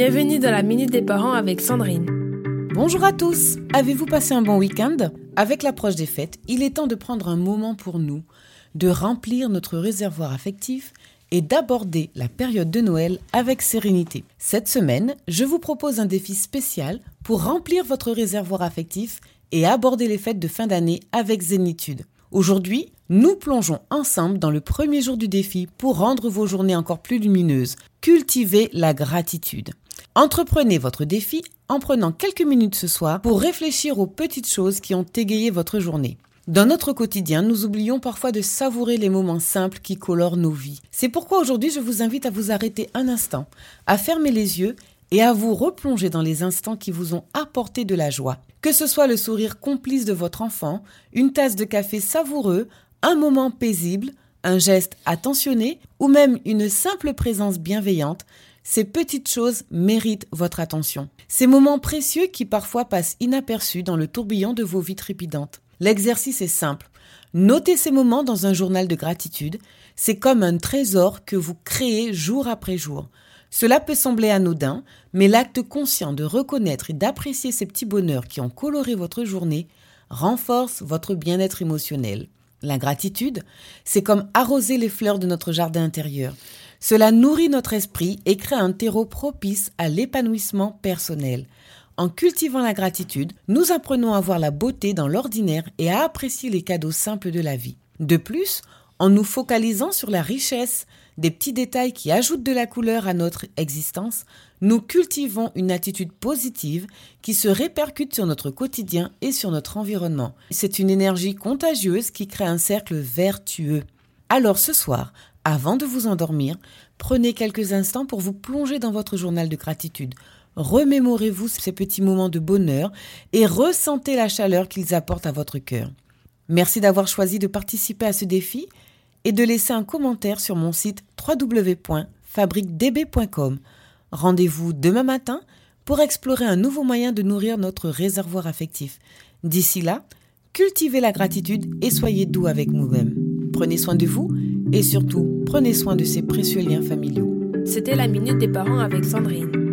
Bienvenue dans la Minute des Parents avec Sandrine. Bonjour à tous Avez-vous passé un bon week-end? Avec l'approche des fêtes, il est temps de prendre un moment pour nous, de remplir notre réservoir affectif et d'aborder la période de Noël avec sérénité. Cette semaine, je vous propose un défi spécial pour remplir votre réservoir affectif et aborder les fêtes de fin d'année avec zénitude. Aujourd'hui, nous plongeons ensemble dans le premier jour du défi pour rendre vos journées encore plus lumineuses. Cultivez la gratitude. Entreprenez votre défi en prenant quelques minutes ce soir pour réfléchir aux petites choses qui ont égayé votre journée. Dans notre quotidien, nous oublions parfois de savourer les moments simples qui colorent nos vies. C'est pourquoi aujourd'hui je vous invite à vous arrêter un instant, à fermer les yeux et à vous replonger dans les instants qui vous ont apporté de la joie. Que ce soit le sourire complice de votre enfant, une tasse de café savoureux, un moment paisible, un geste attentionné ou même une simple présence bienveillante, ces petites choses méritent votre attention. Ces moments précieux qui parfois passent inaperçus dans le tourbillon de vos vies trépidantes. L'exercice est simple. Notez ces moments dans un journal de gratitude. C'est comme un trésor que vous créez jour après jour. Cela peut sembler anodin, mais l'acte conscient de reconnaître et d'apprécier ces petits bonheurs qui ont coloré votre journée renforce votre bien-être émotionnel. La gratitude, c'est comme arroser les fleurs de notre jardin intérieur. Cela nourrit notre esprit et crée un terreau propice à l'épanouissement personnel. En cultivant la gratitude, nous apprenons à voir la beauté dans l'ordinaire et à apprécier les cadeaux simples de la vie. De plus, en nous focalisant sur la richesse des petits détails qui ajoutent de la couleur à notre existence, nous cultivons une attitude positive qui se répercute sur notre quotidien et sur notre environnement. C'est une énergie contagieuse qui crée un cercle vertueux. Alors ce soir, avant de vous endormir, prenez quelques instants pour vous plonger dans votre journal de gratitude. Remémorez-vous ces petits moments de bonheur et ressentez la chaleur qu'ils apportent à votre cœur. Merci d'avoir choisi de participer à ce défi et de laisser un commentaire sur mon site www.fabriquedb.com. Rendez-vous demain matin pour explorer un nouveau moyen de nourrir notre réservoir affectif. D'ici là, cultivez la gratitude et soyez doux avec nous-mêmes. Prenez soin de vous et surtout, prenez soin de ces précieux liens familiaux. C'était la Minute des Parents avec Sandrine.